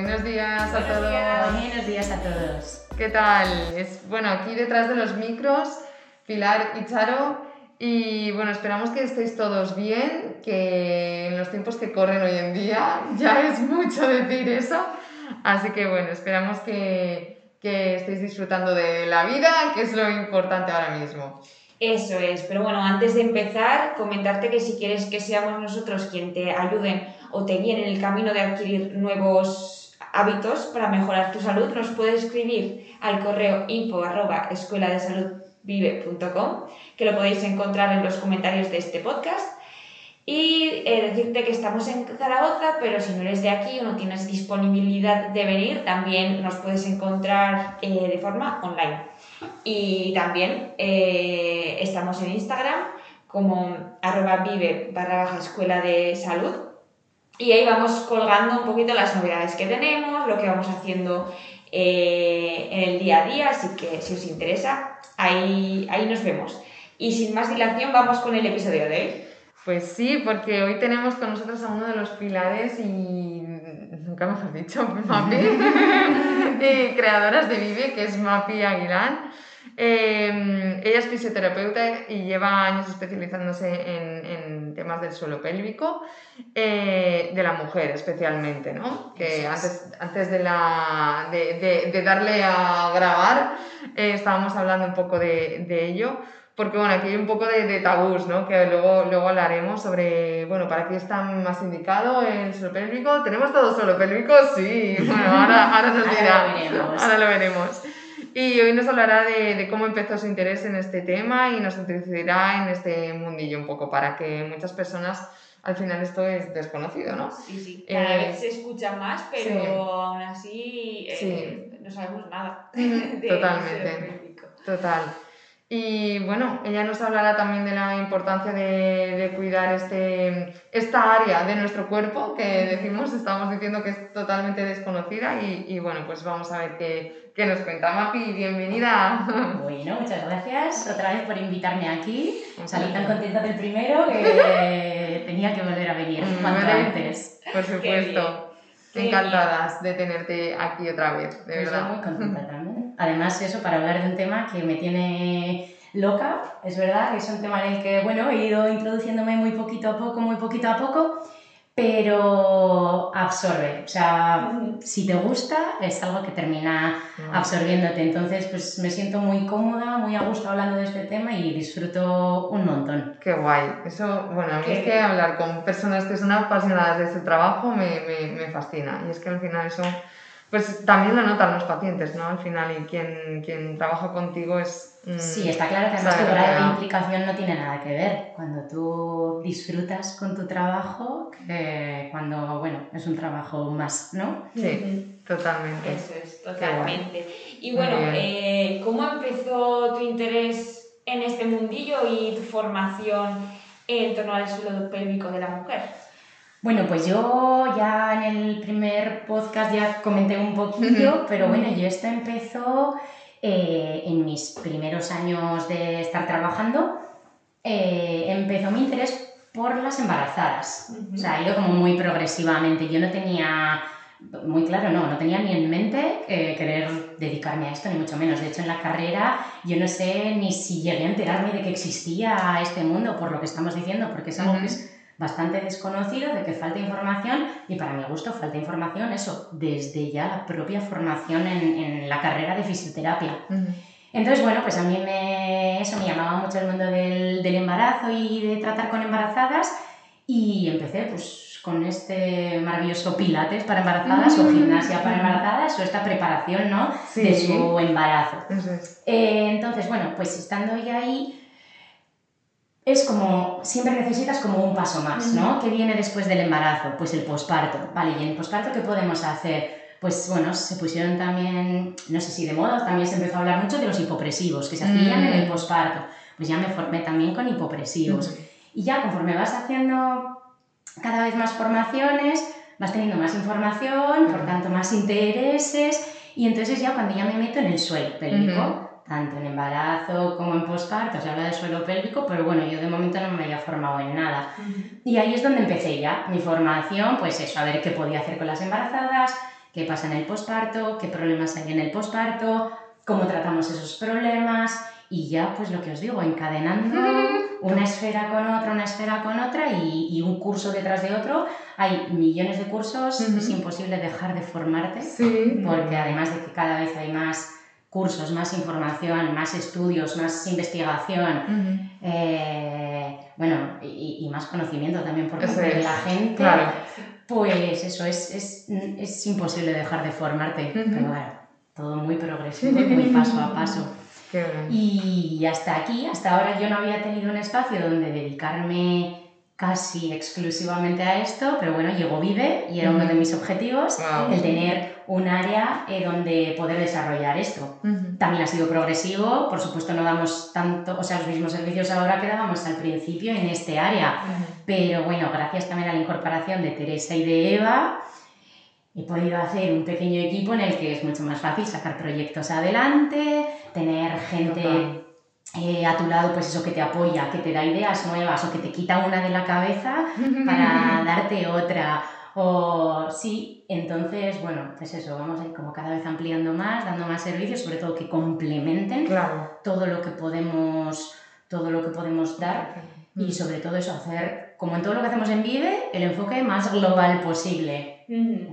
Buenos días a todos. Buenos días a todos. ¿Qué tal? Es, bueno, aquí detrás de los micros, Pilar y Charo. Y bueno, esperamos que estéis todos bien, que en los tiempos que corren hoy en día ya es mucho decir eso. Así que bueno, esperamos que, que estéis disfrutando de la vida, que es lo importante ahora mismo. Eso es, pero bueno, antes de empezar, comentarte que si quieres que seamos nosotros quien te ayuden o te guíen en el camino de adquirir nuevos hábitos para mejorar tu salud, nos puedes escribir al correo info escuela de salud que lo podéis encontrar en los comentarios de este podcast. Y eh, decirte que estamos en Zaragoza, pero si no eres de aquí o no tienes disponibilidad de venir, también nos puedes encontrar eh, de forma online. Y también eh, estamos en Instagram como arroba vive barra baja escuela de salud y ahí vamos colgando un poquito las novedades que tenemos, lo que vamos haciendo eh, en el día a día, así que si os interesa, ahí, ahí nos vemos. Y sin más dilación, vamos con el episodio de hoy. Pues sí, porque hoy tenemos con nosotros a uno de los pilares y nunca mejor dicho, Mapi, y creadoras de Vive, que es Mapi Aguilán. Em, ella es fisioterapeuta y lleva años especializándose en, temas del suelo pélvico, eh, de la mujer especialmente, ¿no? Que antes, antes de, la, de, darle a grabar eh, estábamos hablando un poco de, ello, porque bueno, aquí hay un poco de, tabús, ¿no? Que luego, luego hablaremos sobre, bueno, ¿para qué está más indicado el suelo pélvico? ¿Tenemos todo suelo pélvico? Sí, bueno, ahora, ahora nos dirá, ahora lo veremos. Y hoy nos hablará de, cómo empezó su interés en este tema y nos introducirá en este mundillo un poco para que muchas personas al final esto es desconocido, ¿no? Sí, sí. Cada eh, vez se escucha más, pero aún así eh, no sabemos nada. Totalmente. Total. Y bueno, ella nos hablará también de la importancia de, de, cuidar este, esta área de nuestro cuerpo que decimos, estamos diciendo que es totalmente desconocida y, y bueno, pues vamos a ver qué, qué nos cuenta Mapi. Bienvenida. Bueno, muchas gracias otra vez por invitarme aquí. Salí tan contenta del primero que tenía que volver a venir cuanto antes. Por supuesto. Encantadas de tenerte aquí otra vez, de pues verdad. muy contenta también. Además, eso, para hablar de un tema que me tiene loca, es verdad, que es un tema en el que, bueno, he ido introduciéndome muy poquito a poco, muy poquito a poco, pero absorbe. O sea, si te gusta, es algo que termina absorbiéndote. Entonces, pues me siento muy cómoda, muy a gusto hablando de este tema y disfruto un montón. Qué guay. Eso, bueno, a mí es que hablar con personas que son apasionadas de ese trabajo me, me, me fascina. Y es que al final eso pues también lo notan los pacientes, ¿no? Al final, y quien, quien trabaja contigo es... Mm, sí, está claro que además tu grado de implicación no tiene nada que ver. Cuando tú disfrutas con tu trabajo, que cuando, bueno, es un trabajo más, ¿no? Sí, totalmente. Eso es, totalmente. Y bueno, eh, ¿cómo empezó tu interés en este mundillo y tu formación en torno al suelo pélvico de la mujer? Bueno, pues yo ya en el primer podcast ya comenté un poquillo, pero bueno, yo esto empezó eh, en mis primeros años de estar trabajando. Eh, empezó mi interés por las embarazadas. O sea, ha ido como muy progresivamente. Yo no tenía, muy claro, no, no tenía ni en mente eh, querer dedicarme a esto, ni mucho menos. De hecho, en la carrera yo no sé ni si llegué a enterarme de que existía este mundo, por lo que estamos diciendo, porque es algo que es bastante desconocido, de que falta información y para mi gusto falta información, eso, desde ya la propia formación en, en la carrera de fisioterapia. Entonces, bueno, pues a mí me, eso me llamaba mucho el mundo del, del embarazo y de tratar con embarazadas y empecé pues con este maravilloso pilates para embarazadas o gimnasia para embarazadas o esta preparación ¿no? de su embarazo. Eh, entonces, bueno, pues estando ya ahí es como, siempre necesitas como un paso más, ¿no? ¿Qué viene después del embarazo? Pues el posparto, ¿vale? ¿Y en el posparto qué podemos hacer? Pues bueno, se pusieron también, no sé si de moda, también se empezó a hablar mucho de los hipopresivos, que se hacían en el Mm. posparto. Pues ya me formé también con hipopresivos. Y ya conforme vas haciendo cada vez más formaciones, vas teniendo más información, por tanto más intereses, y entonces ya cuando ya me meto en el suelo pélvico. Tanto en embarazo como en posparto, se habla de suelo pélvico, pero bueno, yo de momento no me había formado en nada. Y ahí es donde empecé ya mi formación, pues eso, a ver qué podía hacer con las embarazadas, qué pasa en el posparto, qué problemas hay en el posparto, cómo tratamos esos problemas y ya pues lo que os digo, encadenando una esfera con otra, una esfera con otra y, y un curso detrás de otro. Hay millones de cursos, Ujú. es imposible dejar de formarte Sí. porque además de que cada vez hay más cursos, más información, más estudios, más investigación, eh, bueno, y, y más conocimiento también por parte de la gente, Claro. pues eso, es, es, es imposible dejar de formarte, pero bueno, todo muy progresivo, muy paso a paso. Qué. Y hasta aquí, hasta ahora yo no había tenido un espacio donde dedicarme casi exclusivamente a esto, pero bueno, llegó Vive y era uno de mis objetivos, el tener un área eh, donde poder desarrollar esto. También ha sido progresivo, por supuesto no damos tanto, o sea, los mismos servicios ahora que dábamos al principio en este área, pero bueno, gracias también a la incorporación de Teresa y de Eva, he podido hacer un pequeño equipo en el que es mucho más fácil sacar proyectos adelante, tener gente. Eh, a tu lado, pues eso que te apoya, que te da ideas nuevas o que te quita una de la cabeza para darte otra. O sí, entonces, bueno, pues eso, vamos a ir como cada vez ampliando más, dando más servicios, sobre todo que complementen Claro. todo lo que podemos, todo lo que podemos dar y sobre todo eso, hacer, como en todo lo que hacemos en Vive, el enfoque más global posible.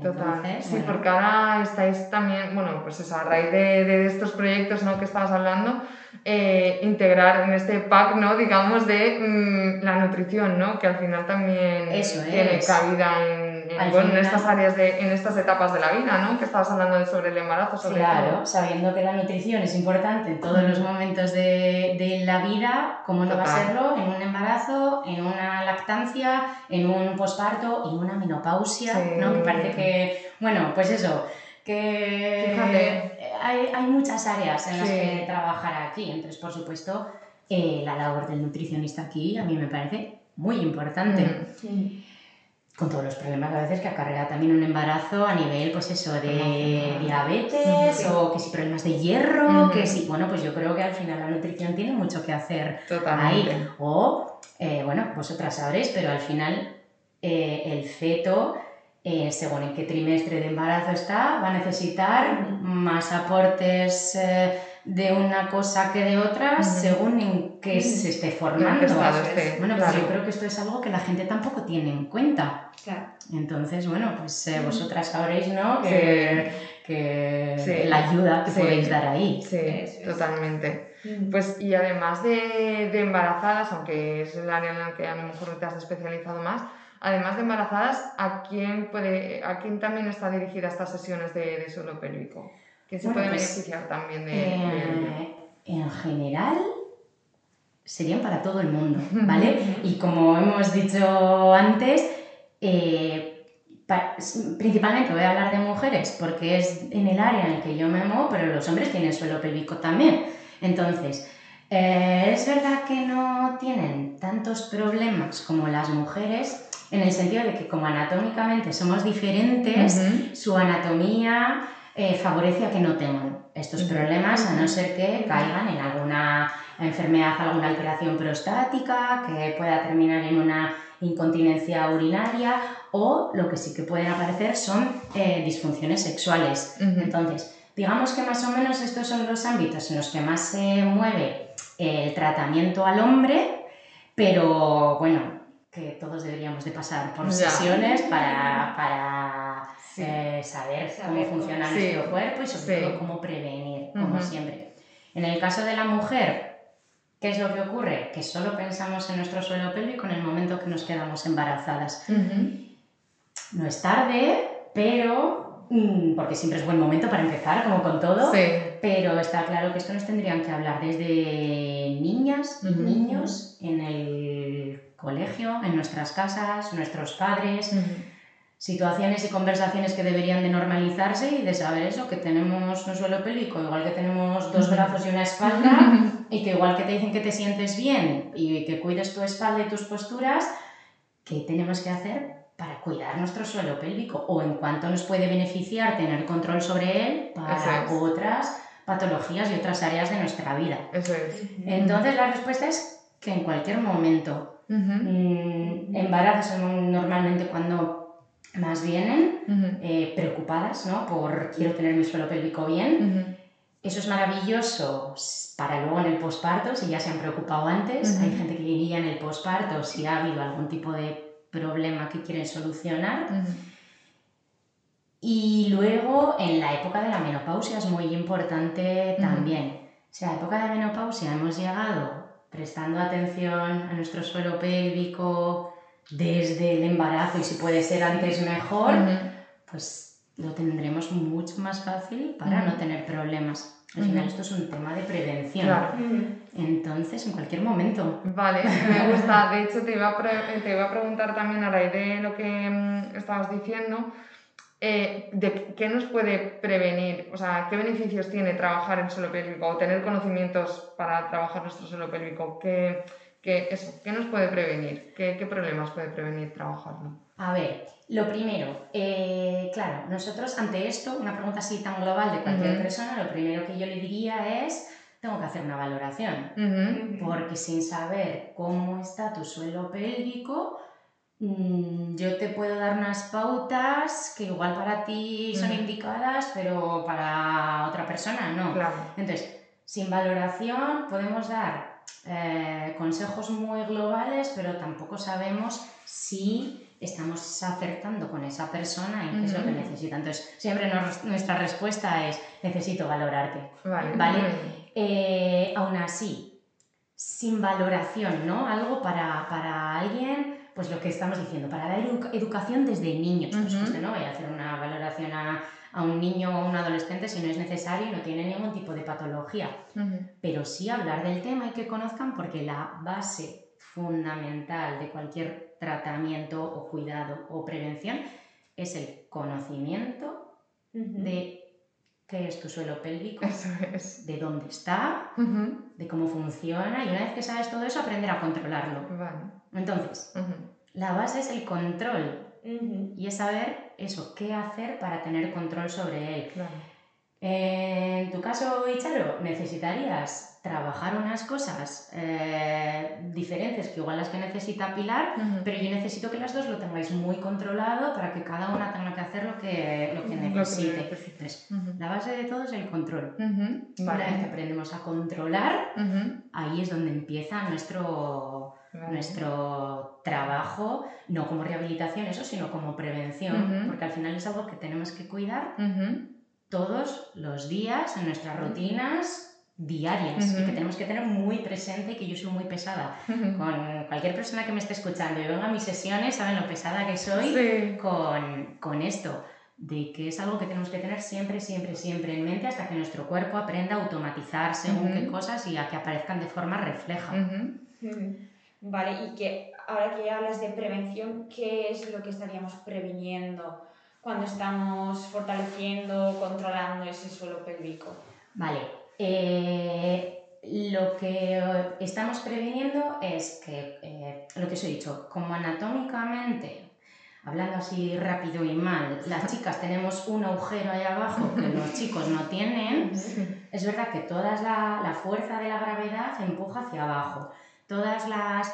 Total. Entonces, sí, bueno. porque ahora estáis también, bueno, pues eso, a raíz de, de estos proyectos ¿no? que estabas hablando, eh, integrar en este pack, ¿no? digamos, de mm, la nutrición, ¿no? que al final también Eso tiene es. cabida en, en, bueno, estas áreas, de, en estas etapas de la vida, ¿no? que estabas hablando de sobre el embarazo, sobre Claro, todo. sabiendo que la nutrición es importante en todos los momentos de, de la vida, ¿cómo no va a serlo? En un embarazo, en una lactancia, en un posparto, en una menopausia, Sí. ¿no? Que parece que, bueno, pues eso, que Fíjate. Hay, hay muchas áreas en las Sí. que trabajar aquí. Entonces, por supuesto, eh, la labor del nutricionista aquí a mí me parece muy importante Mm. con todos los problemas a veces que acarrea también un embarazo a nivel, pues eso, de diabetes Sí. o que si problemas de hierro, que si, bueno, pues yo creo que al final la nutrición tiene mucho que hacer Totalmente. ahí. O, eh, bueno, vosotras sabréis, pero al final eh, el feto, eh, según en qué trimestre de embarazo está, va a necesitar más aportes eh, de una cosa que de otra Ujú. según en qué se esté formando. esté, Bueno, pues claro. yo creo que esto es algo que la gente tampoco tiene en cuenta. Claro. Entonces, bueno, pues eh, vosotras sabréis, ¿no? Que, que Sí. la ayuda que Sí. podéis dar ahí. Sí, es. totalmente. Pues y además de, de embarazadas, aunque es el área en la que a lo mejor te has especializado más, además de embarazadas, ¿a quién, puede, a quién también está dirigida estas sesiones de, de suelo pélvico? ¿Quién se Bueno, puede pues, beneficiar también de? Eh, en general, serían para todo el mundo, ¿vale? Y como hemos dicho antes, eh, pa- principalmente voy a hablar de mujeres porque es en el área en el que yo me muevo, pero los hombres tienen suelo pélvico también. Entonces, eh, es verdad que no tienen tantos problemas como las mujeres, en el sentido de que como anatómicamente somos diferentes, su anatomía eh, favorece a que no tengan estos problemas, a no ser que caigan en alguna enfermedad, alguna alteración prostática, que pueda terminar en una incontinencia urinaria o lo que sí que pueden aparecer son eh, disfunciones sexuales. Entonces, digamos que más o menos estos son los ámbitos en los que más se mueve el tratamiento al hombre, pero bueno, que todos deberíamos de pasar por sesiones para, para Sí. eh, saber, Saber cómo funciona nuestro cuerpo y sobre Sí. todo cómo prevenir, como siempre. En el caso de la mujer, ¿qué es lo que ocurre? Que solo pensamos en nuestro suelo pélvico en el momento que nos quedamos embarazadas. No es tarde, pero... mm, porque siempre es buen momento para empezar, como con todo. Sí. Pero está claro que esto nos tendrían que hablar desde niñas y niños en el colegio, en nuestras casas, nuestros padres, situaciones y conversaciones que deberían de normalizarse y de saber eso, que tenemos un suelo pélvico, igual que tenemos dos brazos y una espalda, y que igual que te dicen que te sientes bien y que cuides tu espalda y tus posturas, ¿qué tenemos que hacer para cuidar nuestro suelo pélvico? O en cuánto nos puede beneficiar tener control sobre él para es. otras patologías y otras áreas de nuestra vida. Eso es. Entonces la respuesta es que en cualquier momento. Mm, embarazos son normalmente cuando más vienen, eh, preocupadas ¿no? por quiero tener mi suelo pélvico bien. Eso es maravilloso para luego en el posparto, si ya se han preocupado antes. Hay gente que iría en el posparto si ha habido algún tipo de problema que quieren solucionar. Y luego en la época de la menopausia es muy importante también. O sea, época de menopausia hemos llegado prestando atención a nuestro suelo pélvico desde el embarazo y si puede ser antes mejor, pues lo tendremos mucho más fácil para no tener problemas. Al final esto es un tema de prevención. Claro. Entonces, en cualquier momento. Vale, me gusta. De hecho, te iba a, te iba a preguntar también a raíz de lo que mm, estabas diciendo, eh, de qué nos puede prevenir, o sea, qué beneficios tiene trabajar el suelo pélvico o tener conocimientos para trabajar nuestro suelo pélvico, qué, qué- eso, ¿qué nos puede prevenir, qué, qué problemas puede prevenir trabajarlo. A ver, lo primero, eh, claro, nosotros ante esto, una pregunta así tan global de cualquier Ujú. persona, lo primero que yo le diría es, tengo que hacer una valoración. Porque sin saber cómo está tu suelo pélvico, yo te puedo dar unas pautas que igual para ti son indicadas, pero para otra persona no. Claro. Entonces, sin valoración podemos dar eh, consejos muy globales, pero tampoco sabemos si estamos acertando con esa persona en qué es lo que necesita. Entonces, siempre nos- nuestra respuesta es, necesito valorarte. Vale. Vale. Eh, aún así, sin valoración, ¿no? Algo para, para alguien, pues lo que estamos diciendo, para dar edu- educación desde niños. Pues no vaya a hacer una valoración a, a un niño o a un adolescente si no es necesario y no tiene ningún tipo de patología. Pero sí hablar del tema y que conozcan porque la base fundamental de cualquier tratamiento o cuidado o prevención es el conocimiento de qué es tu suelo pélvico, Eso es. de dónde está, de cómo funciona y una vez que sabes todo eso aprender a controlarlo. Vale. Entonces, la base es el control. Y es saber eso, qué hacer para tener control sobre él. Claro. En tu caso, Icharo, necesitarías trabajar unas cosas eh, diferentes que igual las que necesita Pilar, pero yo necesito que las dos lo tengáis muy controlado para que cada una tenga que hacer lo que, lo que Lo que necesite. la base de todo es el control. Una vez que aprendemos a controlar, ahí es donde empieza nuestro, vale. nuestro trabajo, no como rehabilitación, eso, sino como prevención, porque al final es algo que tenemos que cuidar todos los días en nuestras rutinas diarias y que tenemos que tener muy presente y que yo soy muy pesada. Con cualquier persona que me esté escuchando y venga a mis sesiones, saben lo pesada que soy Sí. con, con esto, de que es algo que tenemos que tener siempre, siempre, siempre en mente hasta que nuestro cuerpo aprenda a automatizar según qué cosas y a que aparezcan de forma refleja. Vale, y que ahora que hablas de prevención, ¿qué es lo que estaríamos previniendo cuando estamos fortaleciendo, controlando ese suelo pélvico? Vale, eh, lo que estamos previniendo es que, eh, lo que os he dicho, como anatómicamente, hablando así rápido y mal, las chicas tenemos un agujero ahí abajo que los chicos no tienen, es verdad que toda la, la fuerza de la gravedad empuja hacia abajo. Todas las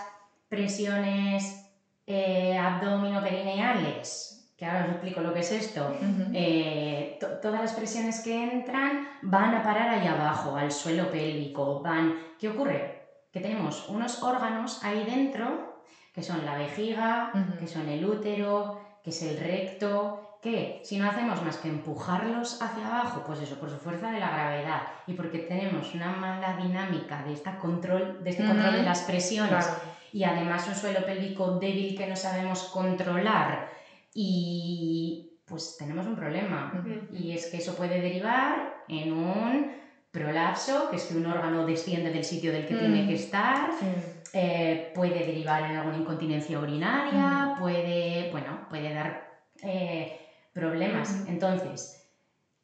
presiones eh, abdomino-perineales, que ahora os explico lo que es esto, eh, to- todas las presiones que entran van a parar ahí abajo, al suelo pélvico. Van... ¿Qué ocurre? Que tenemos unos órganos ahí dentro, que son la vejiga, que son el útero, que es el recto, que si no hacemos más que empujarlos hacia abajo, pues eso, por su fuerza de la gravedad y porque tenemos una mala dinámica de, esta control, de este control de las presiones Claro. y además un suelo pélvico débil que no sabemos controlar y pues tenemos un problema. Y es que eso puede derivar en un prolapso, que es que un órgano desciende del sitio del que tiene que estar, Sí. eh, puede derivar en alguna incontinencia urinaria, puede, bueno, puede dar eh, problemas. Entonces,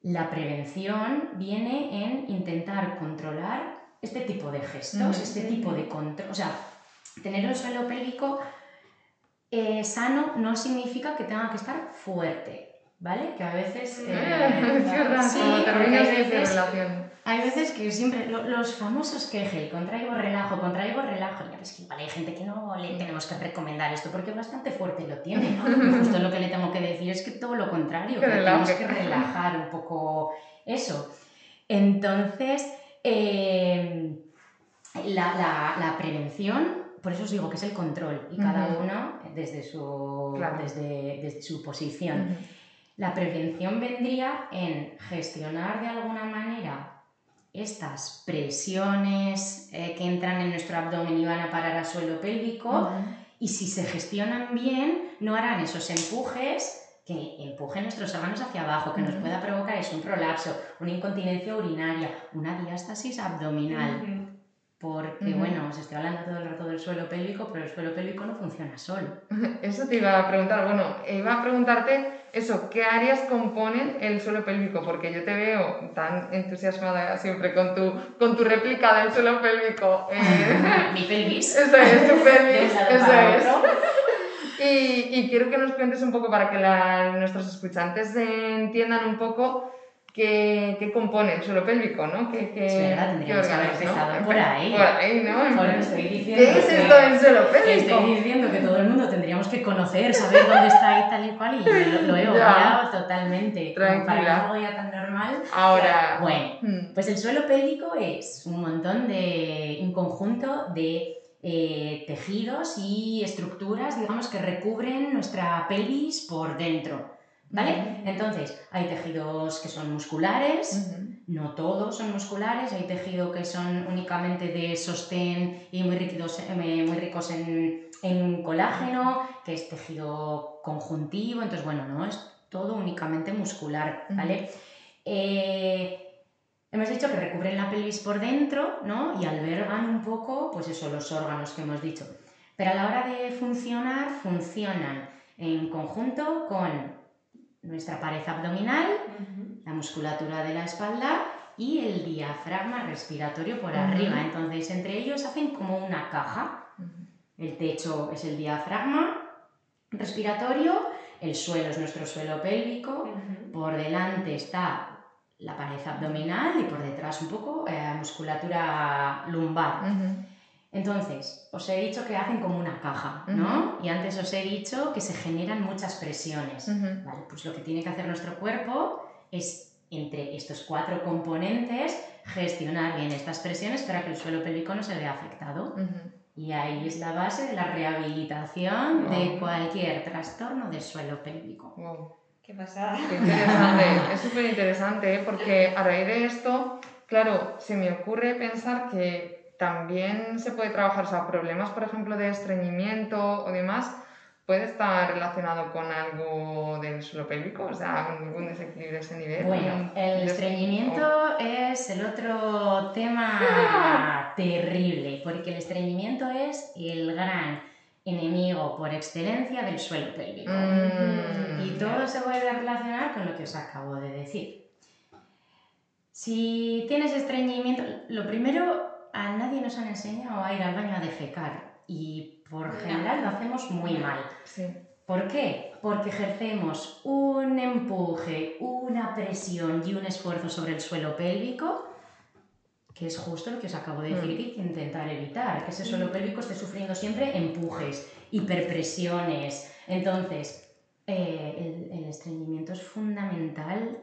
la prevención viene en intentar controlar este tipo de gestos, este tipo de control. O sea, tener el suelo pélvico eh, sano no significa que tenga que estar fuerte, ¿vale? Que a veces... eh, sí, porque hay veces-. Hay veces que siempre, lo- los famosos queje, contraigo relajo, contraigo relajo, ya ves que igual hay gente que no le tenemos que recomendar esto porque bastante fuerte lo tiene. Justo lo que le tengo que decir es que todo lo contrario, Que tenemos que relajar un poco eso. Entonces, eh, la, la- la prevención, por eso os digo que es el control y cada uno desde su, Claro. desde, desde su posición. La prevención vendría en gestionar de alguna manera estas presiones eh, que entran en nuestro abdomen y van a parar al suelo pélvico y si se gestionan bien no harán esos empujes que empujen nuestros órganos hacia abajo, que nos pueda provocar eso, un prolapso, una incontinencia urinaria, una diástasis abdominal. Porque, bueno, os estoy hablando todo el rato del suelo pélvico, pero el suelo pélvico no funciona solo. Eso te iba a preguntar. Bueno, iba a preguntarte eso, ¿qué áreas componen el suelo pélvico? Porque yo te veo tan entusiasmada siempre con tu, con tu réplica del suelo pélvico. eh, Mi pelvis. eso es, tu pelvis, eso es. Y, y quiero que nos cuentes un poco para que la- nuestros escuchantes entiendan un poco qué, qué compone el suelo pélvico, ¿no? ¿Qué, qué, Es verdad, tendríamos que haber empezado por ahí. Por ahí, ¿no? Por eso estoy diciendo ¿Qué es que- esto del suelo pélvico? Estoy diciendo que todo el mundo tendríamos que conocer, saber dónde está y tal y cual, y lo, lo he obviado totalmente. Para Tranquila. que es algo ya tan normal. Ahora. Bueno, Mm. pues el suelo pélvico es un montón de. un conjunto de eh, tejidos y estructuras, digamos, que recubren nuestra pelvis por dentro. ¿Vale? Entonces, hay tejidos que son musculares, no todos son musculares, hay tejido que son únicamente de sostén y muy, ricos, eh, muy ricos en, en colágeno, que es tejido conjuntivo, entonces bueno, no es todo únicamente muscular, ¿vale? Eh, hemos dicho que recubren la pelvis por dentro, ¿no? Y albergan un poco, pues eso, los órganos que hemos dicho. Pero a la hora de funcionar, funcionan en conjunto con nuestra pared abdominal, la musculatura de la espalda y el diafragma respiratorio por arriba. Entonces, entre ellos hacen como una caja. El techo es el diafragma respiratorio, el suelo es nuestro suelo pélvico, por delante está la pared abdominal y por detrás un poco eh, musculatura lumbar. Entonces, os he dicho que hacen como una caja, ¿no? Y antes os he dicho que se generan muchas presiones. Ujú. Vale, pues lo que tiene que hacer nuestro cuerpo es, entre estos cuatro componentes, gestionar bien estas presiones para que el suelo pélvico no se vea afectado. Ujú. Y ahí es la base de la rehabilitación de Wow. cualquier trastorno del suelo pélvico. Wow. Qué pasada. Qué interesante, es súper interesante, ¿eh? porque a raíz de esto, claro, se me ocurre pensar que también se puede trabajar, o sea, problemas, por ejemplo, de estreñimiento o demás, puede estar relacionado con algo del suelo pélvico, o sea, algún desequilibrio de ese nivel. Bueno, el estreñimiento es el otro tema terrible, porque el estreñimiento es el gran enemigo por excelencia del suelo pélvico. Mm, Y todo se vuelve a relacionar con lo que os acabo de decir. Si tienes estreñimiento, lo primero, a nadie nos han enseñado a ir al baño a defecar y por general lo hacemos muy mal. Sí. ¿Por qué? Porque ejercemos un empuje, una presión y un esfuerzo sobre el suelo pélvico, que es justo lo que os acabo de decir Mm. que hay que intentar evitar, que ese suelo pélvico esté sufriendo siempre empujes, hiperpresiones. Entonces, eh, el, el estreñimiento es fundamental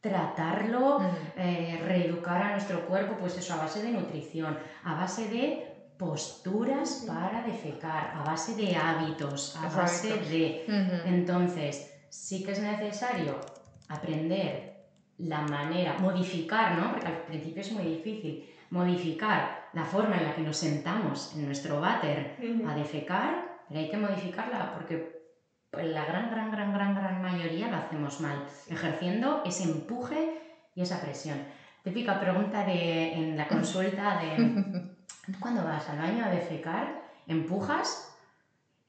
tratarlo, Ujú. eh, reeducar a nuestro cuerpo, pues eso, a base de nutrición, a base de posturas para defecar, a base de hábitos, a base de... Entonces, sí que es necesario aprender la manera, modificar, ¿no? Porque al principio es muy difícil, modificar la forma en la que nos sentamos en nuestro váter a defecar, pero hay que modificarla porque pues, la gran, gran, gran, gran, gran mayoría lo hacemos mal, ejerciendo ese empuje y esa presión. típica pregunta de, en la consulta de cuando vas al baño a defecar, empujas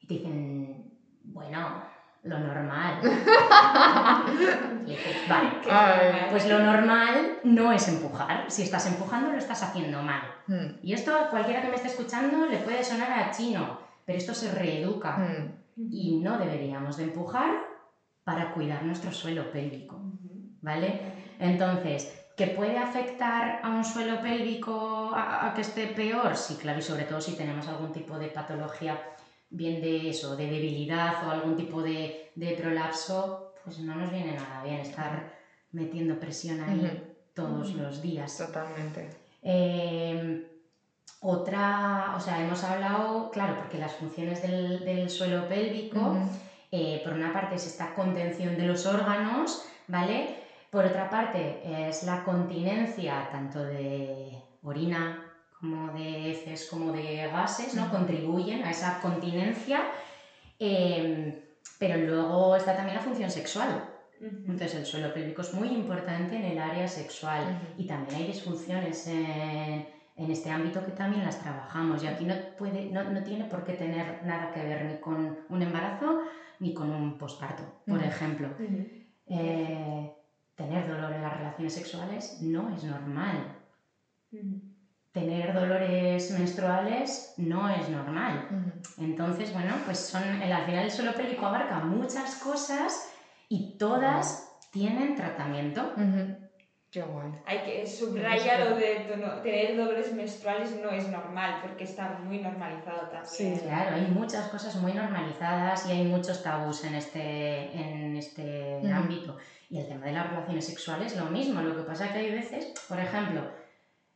y te dicen, bueno, lo normal. Y dices, vale, Ay. pues lo normal no es empujar. Si estás empujando, lo estás haciendo mal. Mm, Y esto a cualquiera que me esté escuchando le puede sonar a chino, pero esto se reeduca. mm, Y no deberíamos de empujar para cuidar nuestro suelo pélvico, ¿vale? Entonces, ¿que puede afectar a un suelo pélvico a, a que esté peor? Sí, claro, y sobre todo si tenemos algún tipo de patología, bien de eso, de debilidad o algún tipo de, de prolapso, pues no nos viene nada bien estar metiendo presión ahí todos los días. Totalmente. Eh, otra, o sea, hemos hablado, claro, porque las funciones del, del suelo pélvico, eh, por una parte es esta contención de los órganos, ¿vale? Por otra parte es la continencia tanto de orina como de heces como de gases, ¿no? Contribuyen a esa continencia, eh, pero luego está también la función sexual. Entonces el suelo pélvico es muy importante en el área sexual y también hay disfunciones en, en este ámbito que también las trabajamos y aquí no, puede, no, no tiene por qué tener nada que ver ni con un embarazo ni con un posparto, por ejemplo. Eh, tener dolor en las relaciones sexuales no es normal. Tener dolores menstruales no es normal. Entonces, bueno, pues son, al final el suelo pélvico abarca muchas cosas y todas tienen tratamiento. Qué guay. Hay que subraya lo de tono- tener dolores menstruales no es normal porque está muy normalizado también. Sí. Claro, hay muchas cosas muy normalizadas y hay muchos tabús en este, en este Ujú. ámbito. Y el tema de las relaciones sexuales, lo mismo. Lo que pasa es que hay veces, por ejemplo,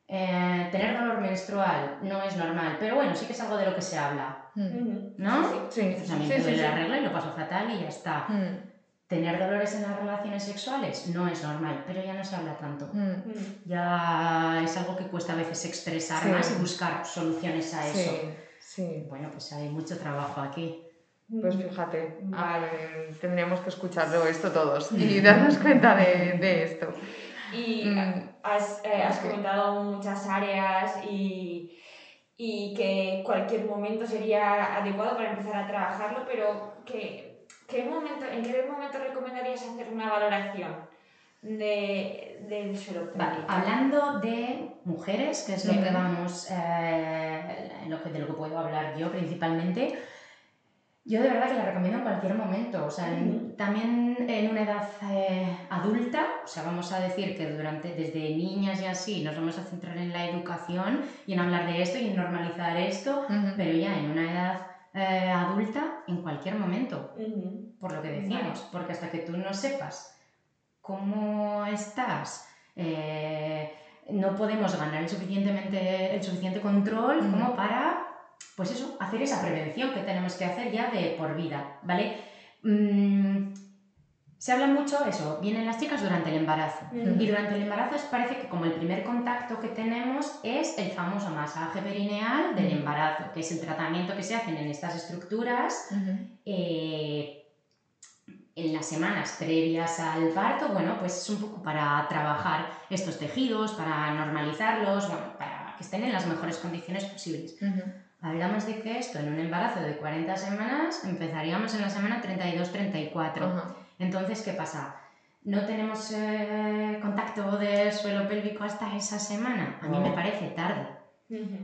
eh, tener dolor menstrual no es normal, pero bueno, sí que es algo de lo que se habla, Mm. ¿no? Sí, Sí, Pues a mí sí, me sí, duele sí. la regla y lo paso fatal y ya está. Mm, Tener dolores en las relaciones sexuales no es normal, pero ya no se habla tanto. mm. Ya es algo que cuesta a veces expresar Sí. más y buscar soluciones a eso. Sí, sí. Bueno, pues hay mucho trabajo aquí. Pues fíjate, a Vale. tendríamos que escucharlo esto todos y darnos cuenta de, de esto. Y Mm. has, eh, has comentado muchas áreas y, y que cualquier momento sería adecuado para empezar a trabajarlo, pero que, ¿qué momento, ¿en qué momento recomendarías hacer una valoración de, del suelo Vale, hablando de mujeres, que es lo que vamos, eh, lo que, de lo que puedo hablar yo principalmente, yo de verdad que la recomiendo en cualquier momento, o sea, en- también en una edad eh, adulta, o sea, vamos a decir que durante, desde niñas y así nos vamos a centrar en la educación y en hablar de esto y en normalizar esto, Ujú. pero ya en una edad eh, adulta, en cualquier momento, por lo que decimos, porque hasta que tú no sepas cómo estás, eh, no podemos ganar el, suficientemente, el suficiente control como para, pues eso, hacer esa prevención que tenemos que hacer ya de por vida, ¿vale? Mm, se habla mucho, eso, vienen las chicas durante el embarazo. Y durante el embarazo es- parece que como el primer contacto que tenemos es el famoso masaje perineal del embarazo, que es el tratamiento que se hacen en estas estructuras eh, en las semanas previas al parto, bueno, pues es un poco para trabajar estos tejidos, para normalizarlos, bueno, para que estén en las mejores condiciones posibles. Hablamos de que esto en un embarazo de 40 semanas empezaríamos en la semana 32-34. Entonces, ¿qué pasa? ¿No tenemos eh, contacto del suelo pélvico hasta esa semana? A mí me parece tarde.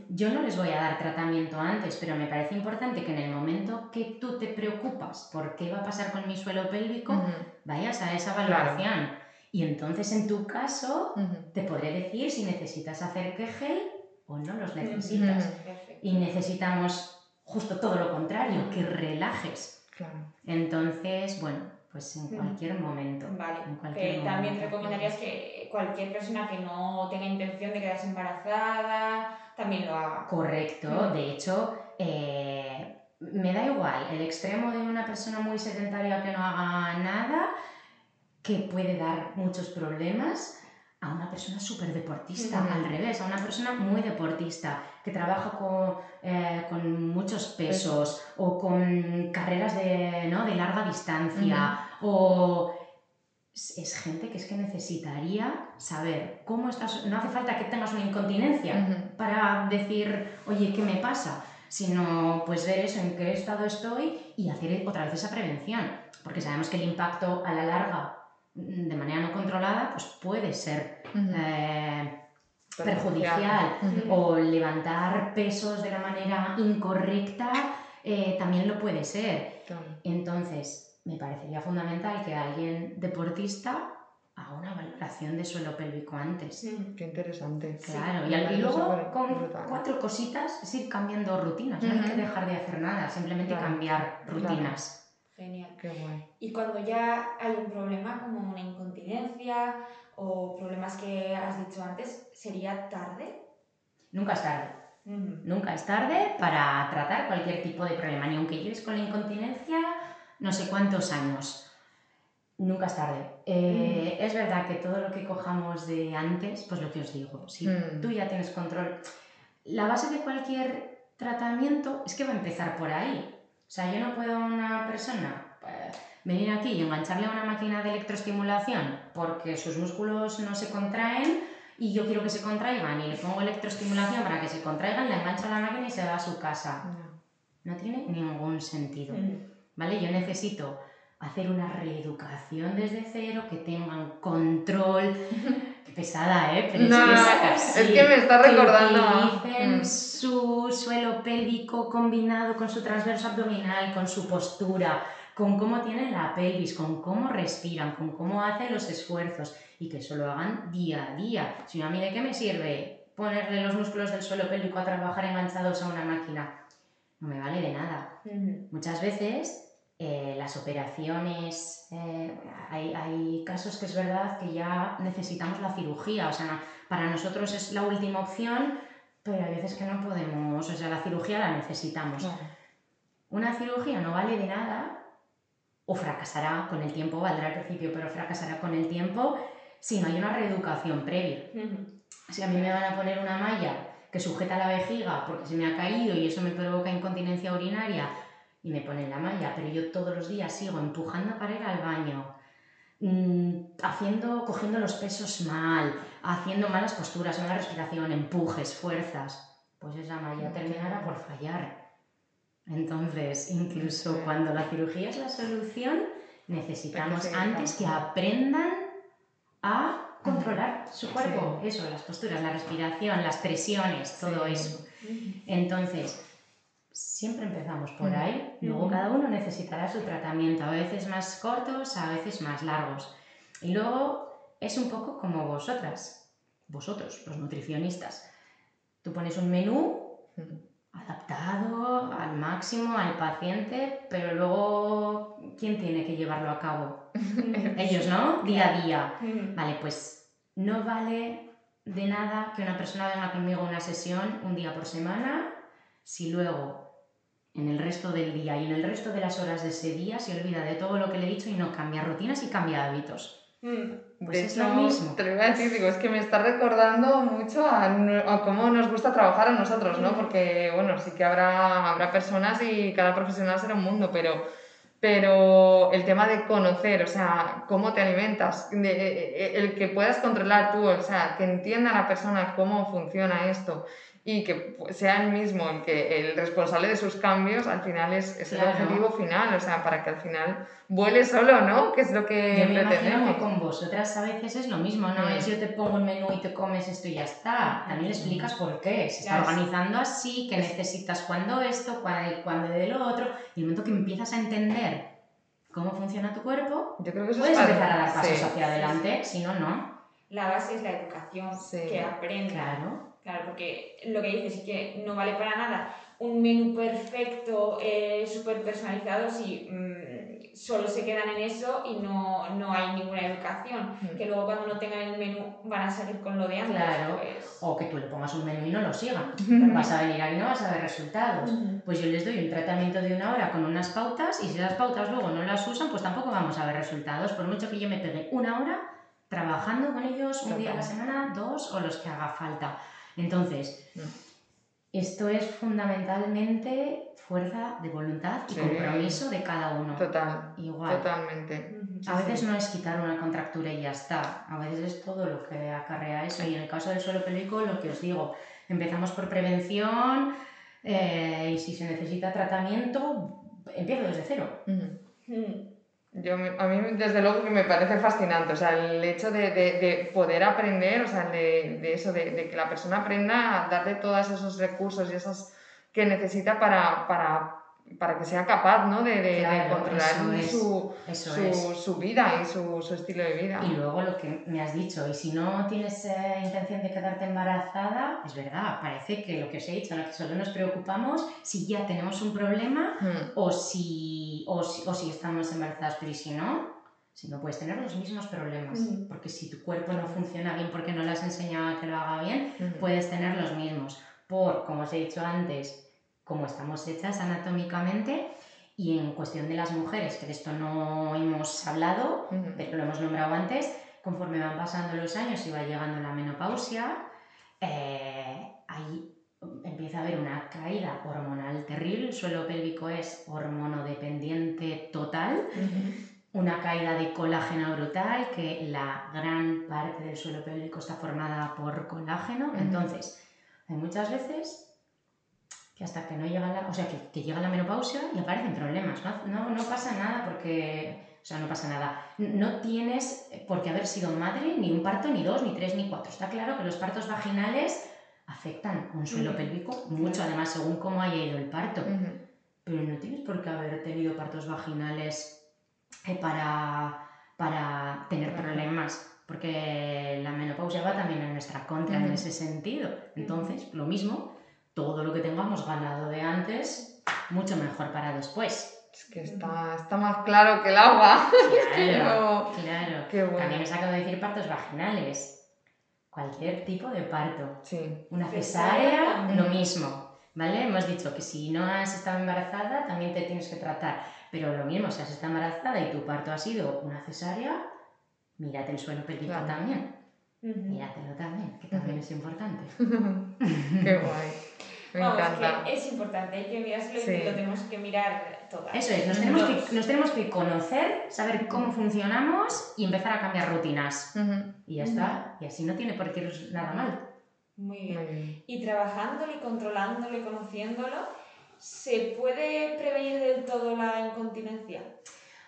Yo no les voy a dar tratamiento antes, pero me parece importante que en el momento que tú te preocupas por qué va a pasar con mi suelo pélvico, vayas a esa Claro. valoración. Y entonces, en tu caso, te podré decir si necesitas hacer Kegel o no los necesitas. Y necesitamos justo todo lo contrario, que relajes. Claro. Entonces, bueno, pues en cualquier momento. Vale, en cualquier que también recomendarías que cualquier persona que no tenga intención de quedarse embarazada también lo haga. Correcto, Mm. de hecho, eh, me da igual el extremo de una persona muy sedentaria que no haga nada, que puede dar muchos problemas, a una persona súper deportista, al revés, a una persona muy deportista, que trabaja con, eh, con muchos pesos o con carreras de, ¿no? de larga distancia o es, gente que es que necesitaría saber cómo estás. No hace falta que tengas una incontinencia para decir, oye, ¿qué me pasa? Sino pues ver eso, en qué estado estoy y hacer otra vez esa prevención. Porque sabemos que el impacto a la larga, de manera no controlada, pues puede ser eh, perjudicial. O levantar pesos de la manera incorrecta eh, también lo puede ser. Entonces, me parecería fundamental que alguien deportista haga una valoración de suelo pélvico antes. Mm. Qué interesante. Claro, y, al- y parece luego con brutal. cuatro cositas es ir cambiando rutinas, no hay que dejar de hacer nada, simplemente Claro, cambiar rutinas. Qué guay. Y cuando ya hay un problema como una incontinencia o problemas que has dicho antes, ¿sería tarde? Nunca es tarde. Ujú. Nunca es tarde para tratar cualquier tipo de problema, ni aunque lleves con la incontinencia no sé cuántos años. Nunca es tarde. Eh, Es verdad que todo lo que cojamos de antes, pues lo que os digo, si Mm. tú ya tienes control, la base de cualquier tratamiento es que va a empezar por ahí. O sea, yo no puedo a una persona venir aquí y engancharle a una máquina de electroestimulación porque sus músculos no se contraen y yo quiero que se contraigan y le pongo electroestimulación para que se contraigan, le engancho a la máquina y se va a su casa. Ya. No tiene ningún sentido. Ujú. ¿Vale? Yo necesito hacer una reeducación desde cero, que tengan control. Qué pesada, ¿eh? Pero No, es que es que me está recordando Que utilicen Mm. su suelo pélvico combinado con su transverso abdominal, con su postura, con cómo tienen la pelvis, con cómo respiran, con cómo hacen los esfuerzos y que eso lo hagan día a día. Si no, a mí de qué me sirve ponerle los músculos del suelo pélvico a trabajar enganchados a una máquina. No me vale de nada. Muchas veces eh, las operaciones, eh, hay, hay casos que es verdad que ya necesitamos la cirugía, o sea, para nosotros es la última opción, pero hay veces que no podemos, o sea, la cirugía la necesitamos. Una cirugía no vale de nada o fracasará con el tiempo, valdrá al principio, pero fracasará con el tiempo si no hay una reeducación previa. Si a mí me van a poner una malla que sujeta la vejiga porque se me ha caído y eso me provoca incontinencia urinaria y me ponen la malla, pero yo todos los días sigo empujando para ir al baño, mm, haciendo, cogiendo los pesos mal, haciendo malas posturas, mala respiración, empujes, fuerzas, pues esa malla terminará por fallar. Entonces, incluso Sí. cuando la cirugía es la solución, necesitamos antes que aprendan a controlar su cuerpo, Sí. eso, las posturas, la respiración, las presiones, todo Sí. eso. Entonces, siempre empezamos por ahí, luego cada uno necesitará su tratamiento, a veces más cortos, a veces más largos. Y luego es un poco como vosotras, vosotros, los nutricionistas. Tú pones un menú. Adaptado al máximo al paciente, pero luego, ¿quién tiene que llevarlo a cabo? Ellos, ¿no? Día a día. Ujú. Vale, pues no vale de nada que una persona venga conmigo a una sesión un día por semana si luego en el resto del día y en el resto de las horas de ese día se olvida de todo lo que le he dicho y no cambia rutinas y cambia hábitos. Mm. Pues de es hecho, lo mismo. te lo iba a decir, digo, es que me está recordando mucho a, cómo nos gusta trabajar a nosotros, ¿no? Porque, bueno, sí que habrá, habrá personas y cada profesional será un mundo, pero, pero el tema de conocer, o sea, cómo te alimentas, de- eh, el que puedas controlar tú, o sea, que entienda la persona cómo funciona esto y que sea él mismo el, que, el responsable de sus cambios, al final es, es Claro. el objetivo final, o sea, para que al final vuele solo, ¿no? Que es lo que Yo me pretendemos. que con vosotras a veces es lo mismo, no Mm. es yo te pongo el menú y te comes esto y ya está. También le explicas por qué. Se está organizando así, que necesitas cuando esto, cuando, cuando de lo otro. Y el momento que empiezas a entender cómo funciona tu cuerpo, Yo creo que eso puedes es empezar a dar pasos sí. hacia adelante. Si no, no. La base es la educación, Sí. que aprenda. Claro. Claro, porque lo que dices es que no vale para nada un menú perfecto, eh, súper personalizado si mm, solo se quedan en eso y no, no hay ninguna educación. Mm. Que luego cuando no tengan el menú van a salir con lo de antes. Claro. Pues... O que tú le pongas un menú y no lo sigan. Vas a venir aquí y no vas a ver resultados. Pues yo les doy un tratamiento de una hora con unas pautas y si esas pautas luego no las usan, pues tampoco vamos a ver resultados. Por mucho que yo me pegue una hora trabajando con ellos un día a la semana, dos o los que haga falta. Entonces, Esto es fundamentalmente fuerza de voluntad y Sí. compromiso de cada uno. Total, Igual. totalmente. A veces no es quitar una contractura y ya está, a veces es todo lo que acarrea eso. Y en el caso del suelo pélvico, lo que os digo, empezamos por prevención eh, y si se necesita tratamiento, empiezo desde cero. Mm. Yo, a mí, desde luego, que me parece fascinante. O sea, el hecho de, de- de poder aprender, o sea, de, de eso, de, que la persona aprenda a darle todos esos recursos y esos que necesita para, para, para que sea capaz, ¿no? De, de- controlar es, su, su, vida y su, su estilo de vida. Y luego lo que me has dicho, y si no tienes eh, intención de quedarte embarazada, es verdad, parece que lo que os he dicho, ¿no? solo nos preocupamos si ya tenemos un problema Mm, o si, o si, o si estamos embarazadas, pero ¿y si no? Si no puedes tener los mismos problemas, Mm. porque si tu cuerpo no funciona bien porque no le has enseñado a que lo haga bien, ujú. puedes tener los mismos. Por, como os he dicho antes, como estamos hechas anatómicamente y en cuestión de las mujeres, que de esto no hemos hablado, Ujú. pero lo hemos nombrado antes, conforme van pasando los años y va llegando la menopausia, eh, ahí empieza a haber una caída hormonal terrible, el suelo pélvico es hormonodependiente total, Ujú. una caída de colágeno brutal, que la gran parte del suelo pélvico está formada por colágeno, Ujú. entonces hay muchas veces que hasta que no llega la, o sea, que, que llega la menopausia y aparecen problemas, no, no, no pasa nada porque, o sea, no pasa nada, no tienes por qué haber sido madre ni un parto, ni dos, ni tres, ni cuatro, está claro que los partos vaginales afectan un suelo pélvico mucho, además según cómo haya ido el parto. Pero no tienes por qué haber tenido partos vaginales eh, para, para tener problemas, porque la menopausia va también en nuestra contra en Ujú. ese sentido. Entonces, lo mismo, todo lo que tengamos ganado de antes, mucho mejor para después. Es que está, está más claro que el agua. Claro, Pero- claro. Qué bueno. También os acabo de decir partos vaginales. Cualquier tipo de parto. Sí. Una Cesárea lo mismo, ¿vale? Hemos dicho que si no has estado embarazada, también te tienes que tratar. Pero lo mismo, si has estado embarazada y tu parto ha sido una cesárea, mírate el suelo pélvico Claro. también. Ujú. Míratelo también, que también Ujú. es importante. Qué guay. Me Vamos, encanta. que es importante, hay que mirárselo Sí. y lo tenemos que mirar todas. Eso es, nos tenemos, que, nos tenemos que conocer, saber cómo funcionamos y empezar a cambiar rutinas. Y ya está. Y así no tiene por qué ir nada mal. Muy Muy bien. bien. Y trabajándolo y controlándolo y conociéndolo, ¿se puede prevenir del todo la incontinencia?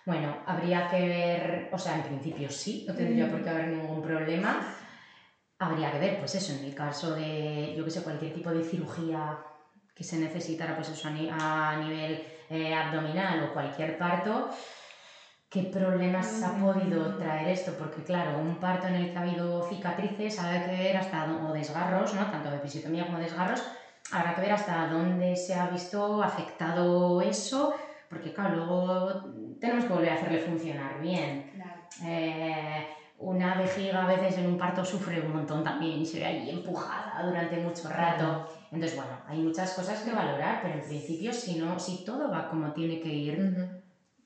Bueno, habría que ver, o sea, en principio sí, no tendría por qué haber ningún problema. Habría que ver, pues eso, en el caso de, yo que sé, cualquier tipo de cirugía que se necesitara, pues eso, a, ni- a nivel eh, abdominal o cualquier parto, ¿qué problemas ha podido traer esto? Porque claro, un parto en el que ha habido cicatrices, habrá que ver hasta, o desgarros, ¿no? Tanto de episiotomía como desgarros, habrá que ver hasta dónde se ha visto afectado eso, porque claro, luego tenemos que volver a hacerle funcionar bien. Claro. Eh, una vejiga a veces en un parto sufre un montón también y se ve ahí empujada durante mucho rato. Entonces, bueno, hay muchas cosas que valorar, pero en principio si, no, si todo va como tiene que ir,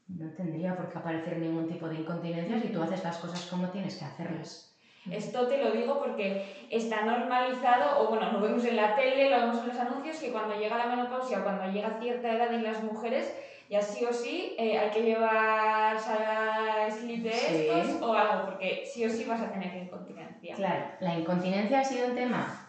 no tendría por qué aparecer ningún tipo de incontinencia si tú haces las cosas como tienes que hacerlas. Esto te lo digo porque está normalizado, o bueno, lo vemos en la tele, lo vemos en los anuncios, que cuando llega la menopausia o cuando llega cierta edad en las mujeres, ya sí o sí eh, hay que llevar saga slip de Sí. estos o algo, porque sí o sí vas a tener incontinencia. Claro, la incontinencia ha sido un tema,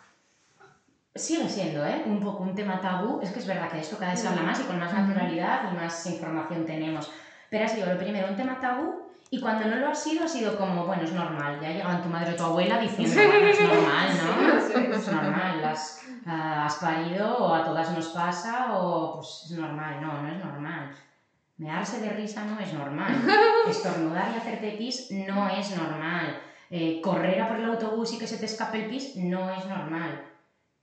sigue siendo, ¿eh? Un poco un tema tabú. Es que es verdad que de esto cada vez se habla más y con más naturalidad y más información tenemos. Pero ha sido lo primero un tema tabú y cuando no lo ha sido, ha sido como, bueno, es normal. Ya llegaban tu madre o tu abuela diciendo, bueno, es normal, ¿no? Es normal, has, ah, has parido o a todas nos pasa o pues es normal. No, no es normal. Mearse de risa no es normal. Estornudar y hacerte pis no es normal. Eh, correr a por el autobús y que se te escape el pis no es normal.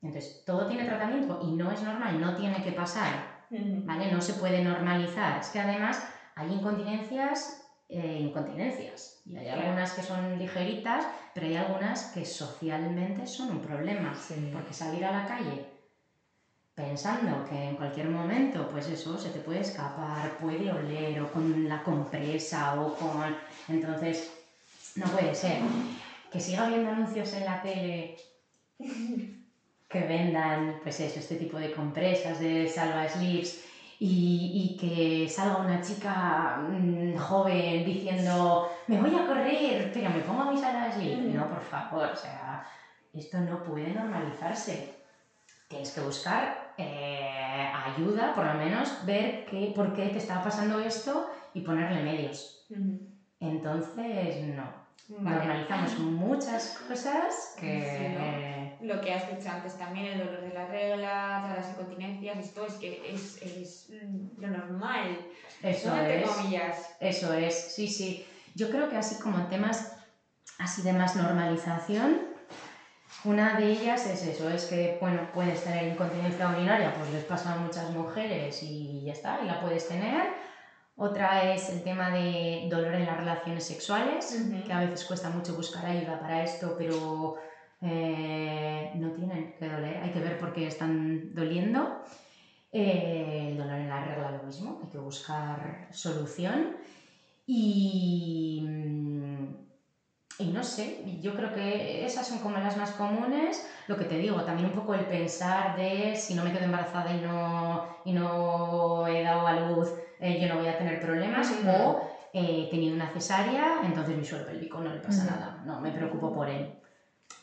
Entonces, todo tiene tratamiento y no es normal, no tiene que pasar. ¿vale? No se puede normalizar. Es que además hay incontinencias, eh, incontinencias. Y hay algunas que son ligeritas, pero hay algunas que socialmente son un problema. Sí. Porque salir a la calle pensando que en cualquier momento, pues eso, se te puede escapar, puede oler, o con la compresa, o con... Entonces, no puede ser. Que siga habiendo anuncios en la tele que vendan, pues eso, este tipo de compresas de salva slips y, y que salga una chica mm, joven diciendo, me voy a correr, pero me pongo mi salva slip. No, por favor, o sea, esto no puede normalizarse. Tienes que buscar eh, ayuda, por lo menos ver qué, por qué te está pasando esto y ponerle medios. Entonces, no. Vale. Normalizamos muchas cosas que... Lo que has dicho antes también, el dolor de las reglas, todas las incontinencias, esto es que es, es lo normal. Eso ¿no? Es. comillas. Eso es, sí, sí. Yo creo que así como temas así de más normalización, una de ellas es eso, es que, bueno, puedes tener incontinencia urinaria, pues les pasa a muchas mujeres y ya está, y la puedes tener. Otra es el tema de dolor en las relaciones sexuales, que a veces cuesta mucho buscar ayuda para esto, pero eh, no tienen que doler, hay que ver por qué están doliendo. Eh, el dolor en la regla lo mismo, hay que buscar solución. Y, mm, y no sé, yo creo que esas son como las más comunes. Lo que te digo, también un poco el pensar de si no me quedo embarazada y no, y no he dado a luz, eh, yo no voy a tener problemas. Ujú. O eh, he tenido una cesárea, entonces mi suelo pélvico no le pasa Ujú. nada, no me preocupo por él.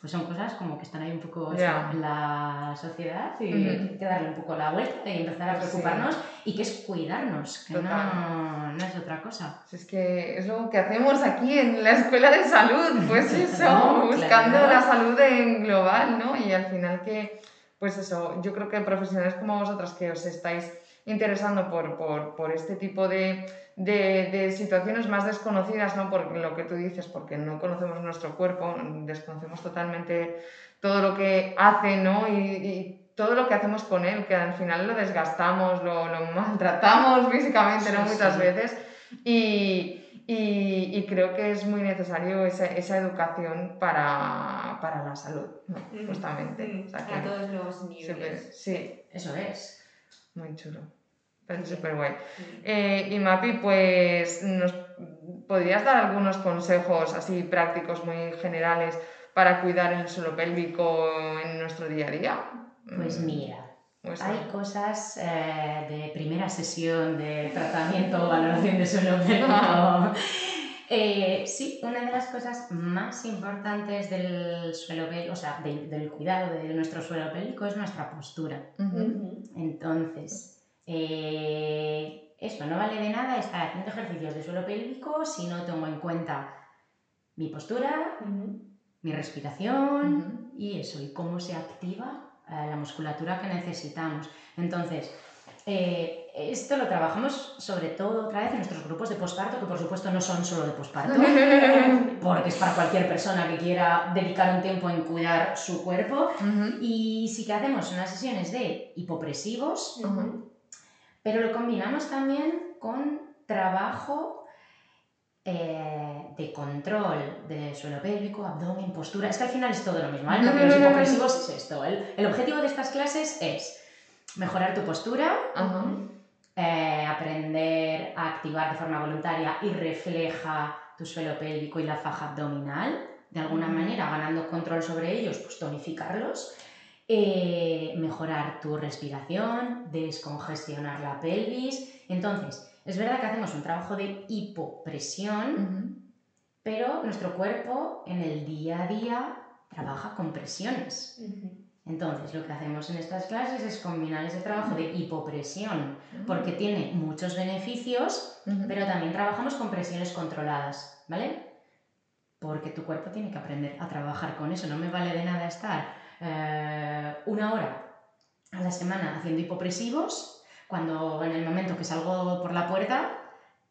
Pues son cosas como que están ahí un poco Ya. en la sociedad y Ujú. hay que darle un poco la vuelta y empezar a Pues sí. preocuparnos y que es cuidarnos, que no, no es otra cosa. Si Es que es lo que hacemos aquí en la escuela de salud, pues eso, No, buscando claro. la salud en global, ¿no? Y al final que, pues eso, yo creo que profesionales como vosotras que os estáis interesando por, por, por este tipo de, de, de situaciones más desconocidas, ¿no? Por lo que tú dices, porque no conocemos nuestro cuerpo, desconocemos totalmente todo lo que hace, ¿no? Y, y todo lo que hacemos con él, que al final lo desgastamos, lo, lo maltratamos físicamente, ¿no? Muchas sí. veces. Y, y, y creo que es muy necesario esa, esa educación para, para la salud, justamente. Mm, O sea A todos los niveles. sí, Eso es. Muy chulo. Pero súper guay. Eh, y Mapi, pues, ¿nos podrías dar algunos consejos así prácticos, muy generales, para cuidar el suelo pélvico en nuestro día a día? Pues Mm, mira, pues, hay cosas eh, de primera sesión de tratamiento o valoración de suelo pélvico. Eh, sí, una de las cosas más importantes del suelo pélvico, o sea, del, del cuidado de nuestro suelo pélvico es nuestra postura. Entonces, eh, esto no vale de nada estar haciendo ejercicios de suelo pélvico si no tomo en cuenta mi postura, mi respiración y eso, y cómo se activa eh, la musculatura que necesitamos. Entonces, eh, esto lo trabajamos sobre todo otra vez en nuestros grupos de posparto, que por supuesto no son solo de posparto, porque es para cualquier persona que quiera dedicar un tiempo en cuidar su cuerpo. Y sí que hacemos unas sesiones de hipopresivos, pero lo combinamos también con trabajo eh, de control de suelo pélvico, abdomen, postura. Es que al final es todo lo mismo. Porque los hipopresivos es esto. El, el objetivo de estas clases es mejorar tu postura, eh, aprender a activar de forma voluntaria y refleja tu suelo pélvico y la faja abdominal, de alguna manera ganando control sobre ellos, pues tonificarlos, eh, mejorar tu respiración, descongestionar la pelvis. Entonces, es verdad que hacemos un trabajo de hipopresión, pero nuestro cuerpo en el día a día trabaja con presiones. Entonces, lo que hacemos en estas clases es combinar ese trabajo de hipopresión, porque tiene muchos beneficios, pero también trabajamos con presiones controladas, ¿vale? Porque tu cuerpo tiene que aprender a trabajar con eso. No me vale de nada estar eh, una hora a la semana haciendo hipopresivos cuando en el momento que salgo por la puerta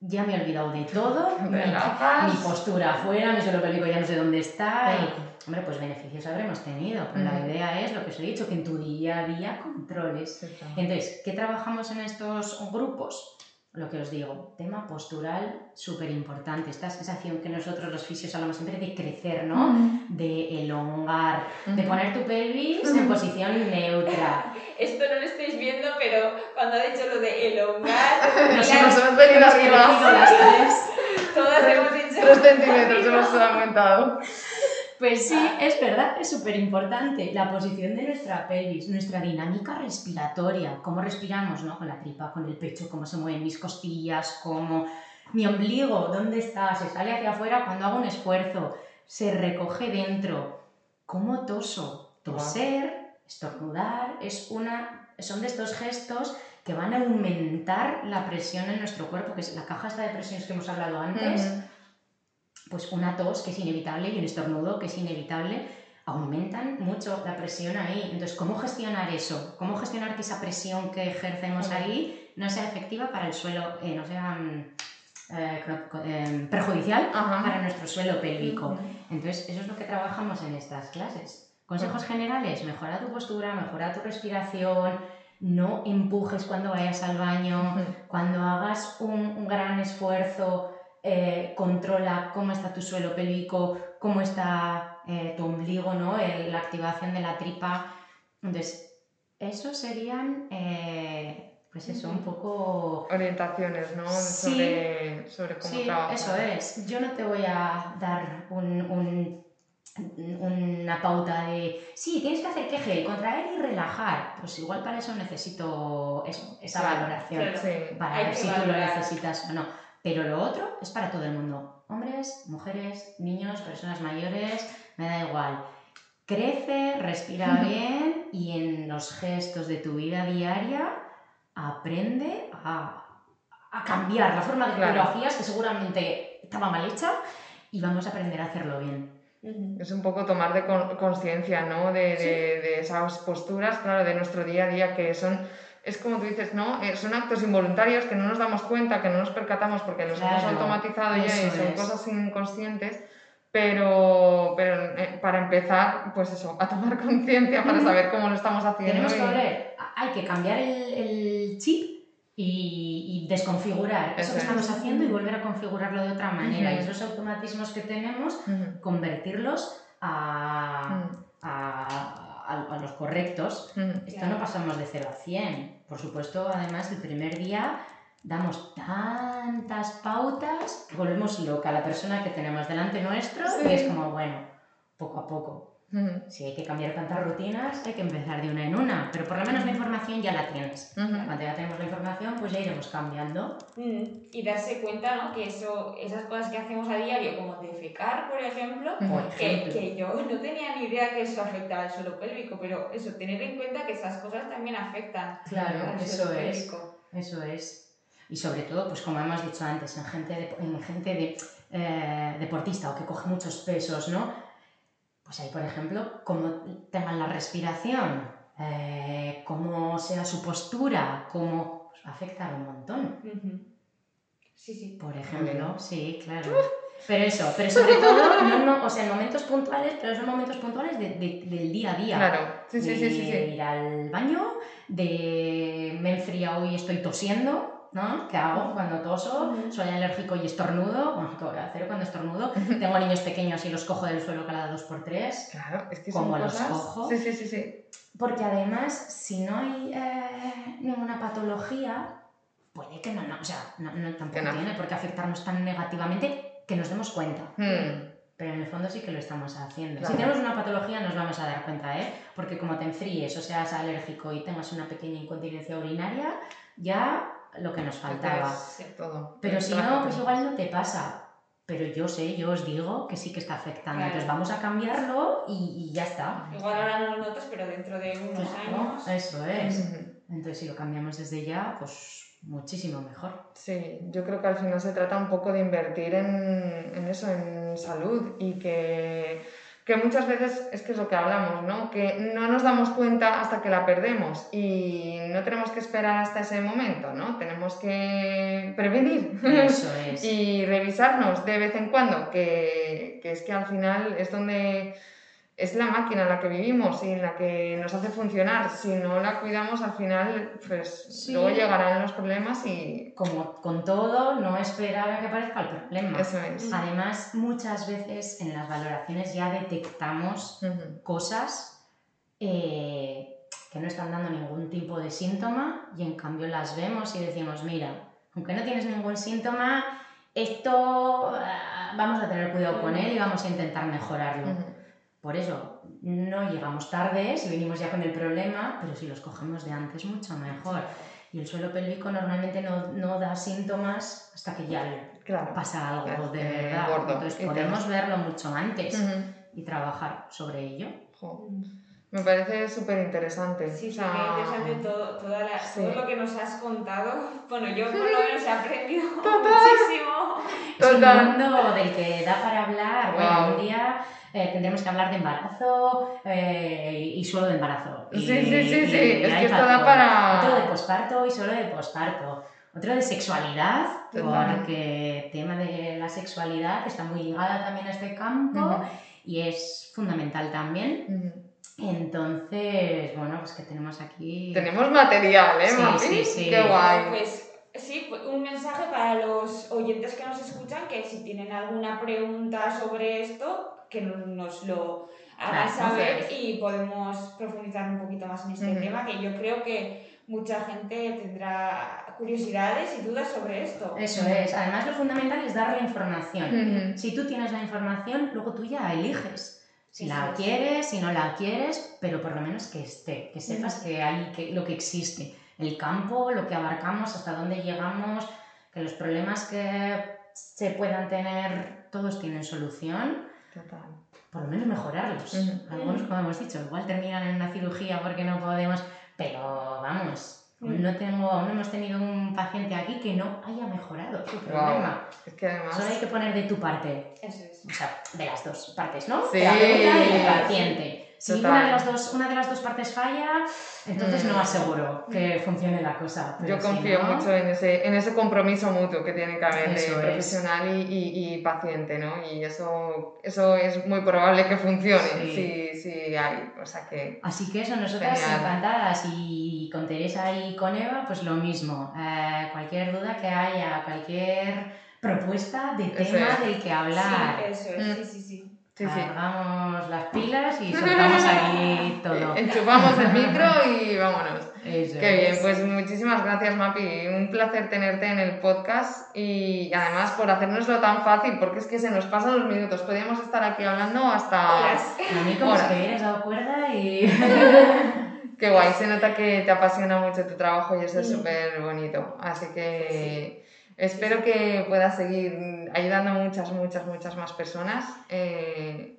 ya me he olvidado de todo, mi, Relajas. mi postura afuera, mi suelo pélvico ya no sé dónde está. Y, hombre, pues beneficios habremos tenido. Pero la Ujú. idea es lo que os he dicho, que en tu día a día controles. Entonces, ¿qué trabajamos en estos grupos? Lo que os digo, tema postural súper importante. Esta sensación que nosotros los fisios hablamos siempre de crecer, ¿no? De elongar, de poner tu pelvis en posición neutra. Esto no lo estáis viendo, pero cuando ha dicho lo de elongar, Nos hemos venido arriba. todas hemos dicho. Tres centímetros hemos aumentado. Pues sí, es verdad, es súper importante. La posición de nuestra pelvis, nuestra dinámica respiratoria, cómo respiramos, ¿no? Con la tripa, con el pecho, cómo se mueven mis costillas, cómo mi ombligo, ¿dónde está? Se sale hacia afuera cuando hago un esfuerzo, se recoge dentro. ¿Cómo toso? Toser, estornudar, es una, son de estos gestos que van a aumentar la presión en nuestro cuerpo, que es la caja esta de presiones que hemos hablado antes pues una tos que es inevitable y un estornudo que es inevitable, aumentan mucho la presión ahí. Entonces, ¿cómo gestionar eso? ¿Cómo gestionar que esa presión que ejercemos ahí no sea efectiva para el suelo, eh, no sea mm, eh, em, perjudicial para nuestro suelo pélvico? Entonces, eso es lo que trabajamos en estas clases. Consejos generales, mejora tu postura, mejora tu respiración, no empujes cuando vayas al baño, cuando hagas un gran esfuerzo, eh, controla cómo está tu suelo pélvico, cómo está eh, tu ombligo, ¿no? la activación de la tripa. Entonces, eso serían, eh, pues eso, un poco... Orientaciones, ¿no? sobre, sobre cómo sí, eso es. Yo no te voy a dar un, una pauta de, sí, tienes que hacer queje, contraer y relajar. Pues igual para eso necesito eso, esa valoración, para ver si tú lo necesitas o no. Pero lo otro es para todo el mundo. Hombres, mujeres, niños, personas mayores, me da igual. Crece, respira bien y en los gestos de tu vida diaria aprende a, cambiar la forma de que lo hacías, que seguramente estaba mal hecha, y vamos a aprender a hacerlo bien. Es un poco tomar de conciencia, ¿no? De, de, esas posturas, claro, de nuestro día a día que son es como tú dices, ¿no? Eh, son actos involuntarios que no nos damos cuenta, que no nos percatamos porque los hemos automatizado ya y son cosas inconscientes, pero, pero eh, para empezar, pues eso, a tomar conciencia para saber cómo lo estamos haciendo. Tenemos que ver, hay que cambiar el, el chip y, desconfigurar eso, que estamos haciendo y volver a configurarlo de otra manera. Y esos automatismos que tenemos, convertirlos a, a a, los correctos, esto no pasamos de 0 a 100. Por supuesto, además, el primer día damos tantas pautas, volvemos loca a la persona que tenemos delante nuestro y es como, bueno, poco a poco. Si hay que cambiar tantas rutinas, hay que empezar de una en una, pero por lo menos la información ya la tienes. Cuando ya tenemos la información, pues ya iremos cambiando. Y darse cuenta ¿no? que eso, esas cosas que hacemos a diario, como defecar, por ejemplo, Que, que, yo no tenía ni idea que eso afectaba al suelo pélvico, pero eso, tener en cuenta que esas cosas también afectan claro, eso es, Eso es. Y sobre todo, pues como hemos dicho antes, en gente, de, en gente de, eh, deportista o que coge muchos pesos, ¿no? Pues ahí, por ejemplo, cómo tengan la respiración, eh, cómo sea su postura, cómo pues, afecta un montón. Sí, sí. Por ejemplo, sí, claro. Pero eso, pero sobre todo, no, no, o sea, en momentos puntuales, pero son momentos puntuales de, del día a día. Claro, sí, sí, sí, sí, De ir al baño, de me he enfriado y estoy tosiendo, ¿no? ¿Qué hago cuando toso? Soy alérgico y estornudo. Bueno, ¿qué voy a hacer cuando estornudo? Tengo niños pequeños y los cojo del suelo cada dos por tres. Claro, es que ¿Cómo los cojo? Sí, sí, sí, sí. Porque además, si no hay eh, ninguna patología, puede que no, no o sea, no, tampoco tiene por qué afectarnos tan negativamente que nos demos cuenta. Hmm. Pero en el fondo sí que lo estamos haciendo. Si tenemos una patología nos vamos a dar cuenta, ¿eh? Porque como te enfríes o seas alérgico y tengas una pequeña incontinencia urinaria, ya lo que nos faltaba. Pero si no, pues igual no te pasa. Pero yo sé, yo os digo que sí que está afectando. Entonces vamos a cambiarlo y, ya está. Igual ahora no lo notas, pero dentro de unos años. Eso es. Entonces si lo cambiamos desde ya, pues muchísimo mejor. Sí, yo creo que al final se trata un poco de invertir en, en eso, en salud y que que muchas veces es que es lo que hablamos, ¿no? Que no nos damos cuenta hasta que la perdemos y no tenemos que esperar hasta ese momento, ¿no? Tenemos que prevenir y revisarnos de vez en cuando, que, que es que al final es donde es la máquina en la que vivimos y en la que nos hace funcionar. Si no la cuidamos, al final, pues luego llegarán los problemas y... Como con todo, no esperar a que aparezca el problema. Eso es. Además, muchas veces en las valoraciones ya detectamos cosas eh, que no están dando ningún tipo de síntoma y en cambio las vemos y decimos, mira, aunque no tienes ningún síntoma, esto ah, vamos a tener cuidado con él y vamos a intentar mejorarlo. Por eso no llegamos tarde si venimos ya con el problema, pero si los cogemos de antes mucho mejor. Y el suelo pélvico normalmente no, no da síntomas hasta que ya Claro. pasa algo Claro, de verdad. gordo. Entonces podemos tenemos- verlo mucho antes Ujú. y trabajar sobre ello. Jo. Me parece súper interesante. Sí, O sea, interesante todo, toda la- sí. todo lo que nos has contado. Bueno, yo por lo menos he aprendido Total. muchísimo. Es un Total. mundo del que da para hablar. Bueno, Guau. un día eh, tendremos que hablar de embarazo eh, y suelo de embarazo. Sí, Y- sí, sí, sí, y es que esto da para- Otro de posparto y solo de posparto. Otro de sexualidad, porque el tema de la sexualidad está muy ligada también a este campo y es fundamental también. Entonces, bueno, pues que tenemos aquí... Tenemos material, ¿eh, Sí, Mapi? sí, sí. Qué guay. Pues sí, pues, un mensaje para los oyentes que nos escuchan, que si tienen alguna pregunta sobre esto, que no- nos lo hagan Claro, saber y podemos profundizar un poquito más en este tema, que yo creo que mucha gente tendrá curiosidades y dudas sobre esto. Eso es. Además, lo fundamental es dar la información. Si tú tienes la información, luego tú ya eliges. Si Sí, la sí. quieres, si no la quieres, pero por lo menos que esté, que sepas que hay que, lo que existe, el campo, lo que abarcamos, hasta dónde llegamos, que los problemas que se puedan tener, todos tienen solución, Total. por lo menos mejorarlos. Ujú. Algunos, como hemos dicho, igual terminan en una cirugía porque no podemos, pero vamos. No, tengo, no hemos tenido un paciente aquí que no haya mejorado su problema. Es que además. Solo hay que poner de tu parte. Eso es. O sea, de las dos partes, ¿no? Sí. Terapeuta y el paciente. Si una de, las dos, una de las dos partes falla, entonces Mm. no aseguro que funcione la cosa. pero Yo si confío no- mucho en ese, en ese compromiso mutuo que tiene que haber Eso de es. profesional y, y- y paciente, ¿no? Y eso, eso es muy probable que funcione Sí. si, si hay. O sea que. Así que eso, nosotras Genial. encantadas y con Teresa y con Eva, pues lo mismo. Eh, cualquier duda que haya, cualquier propuesta de tema es. del que hablar. Sí, eso es, Mm. sí, sí, sí. Sí, sí. Cargamos las pilas y soltamos ahí todo. Enchufamos el micro y vámonos. Eso Qué bien, es. pues muchísimas gracias Mapi, un placer tenerte en el podcast y además por hacérnoslo tan fácil, porque es que se nos pasan los minutos, podríamos estar aquí hablando hasta... Horas. A mí como si te hubieras dado cuerda y... Qué guay, se nota que te apasiona mucho tu trabajo y eso es súper bonito, así que espero que puedas seguir ayudando a muchas, muchas, muchas más personas. eh,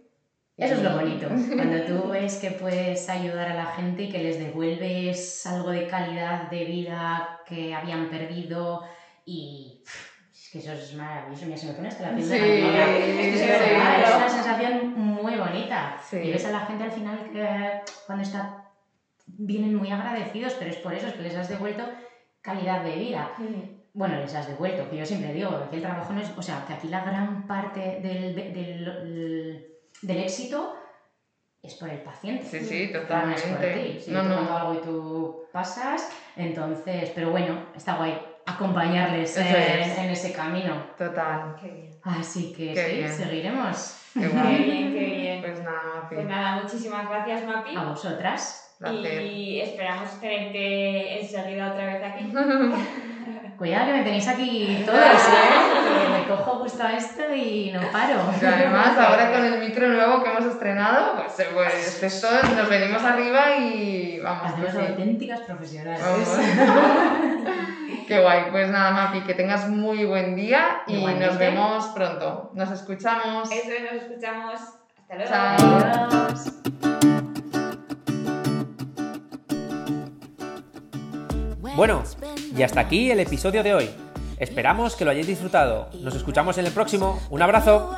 Eso es lo y- bonito, cuando tú ves que puedes ayudar a la gente y que les devuelves algo de calidad de vida que habían perdido y que eso es maravilloso, mira, se me pone hasta la piel Sí, sí, sí. es una sensación muy bonita y ves a la gente al final que cuando está vienen muy agradecidos, pero es por eso, es que les has devuelto calidad de vida. Bueno, les has devuelto, que yo siempre digo, que aquí el trabajo no es, o sea, que aquí la gran parte del, de- del, del- del éxito es por el paciente. Sí, sí, No es por totalmente. ti. Si No, no. algo y tú pasas, entonces, pero bueno, está guay acompañarles en, es. en ese camino. Total. Qué bien. Así que Qué sí, bien. seguiremos. Qué Qué guay. bien, qué bien. Pues nada, Mapi. Pues nada, muchísimas gracias, Mapi. A vosotras. Placer. Y esperamos tenerte enseguida otra vez aquí. Cuidado que me tenéis aquí todos, ¿eh? Que me cojo justo a esto y no paro. Y además, ahora con el micro nuevo que hemos estrenado, pues, eh, pues esto nos venimos arriba y vamos. Hacemos sí. auténticas profesionales. Vamos. Qué guay. Pues nada, Mapi, que tengas muy buen día y Igualmente. nos vemos pronto. Nos escuchamos. Eso, nos escuchamos. Hasta luego. Chao. Adiós. Bueno, y hasta aquí el episodio de hoy. Esperamos que lo hayáis disfrutado. Nos escuchamos en el próximo. Un abrazo.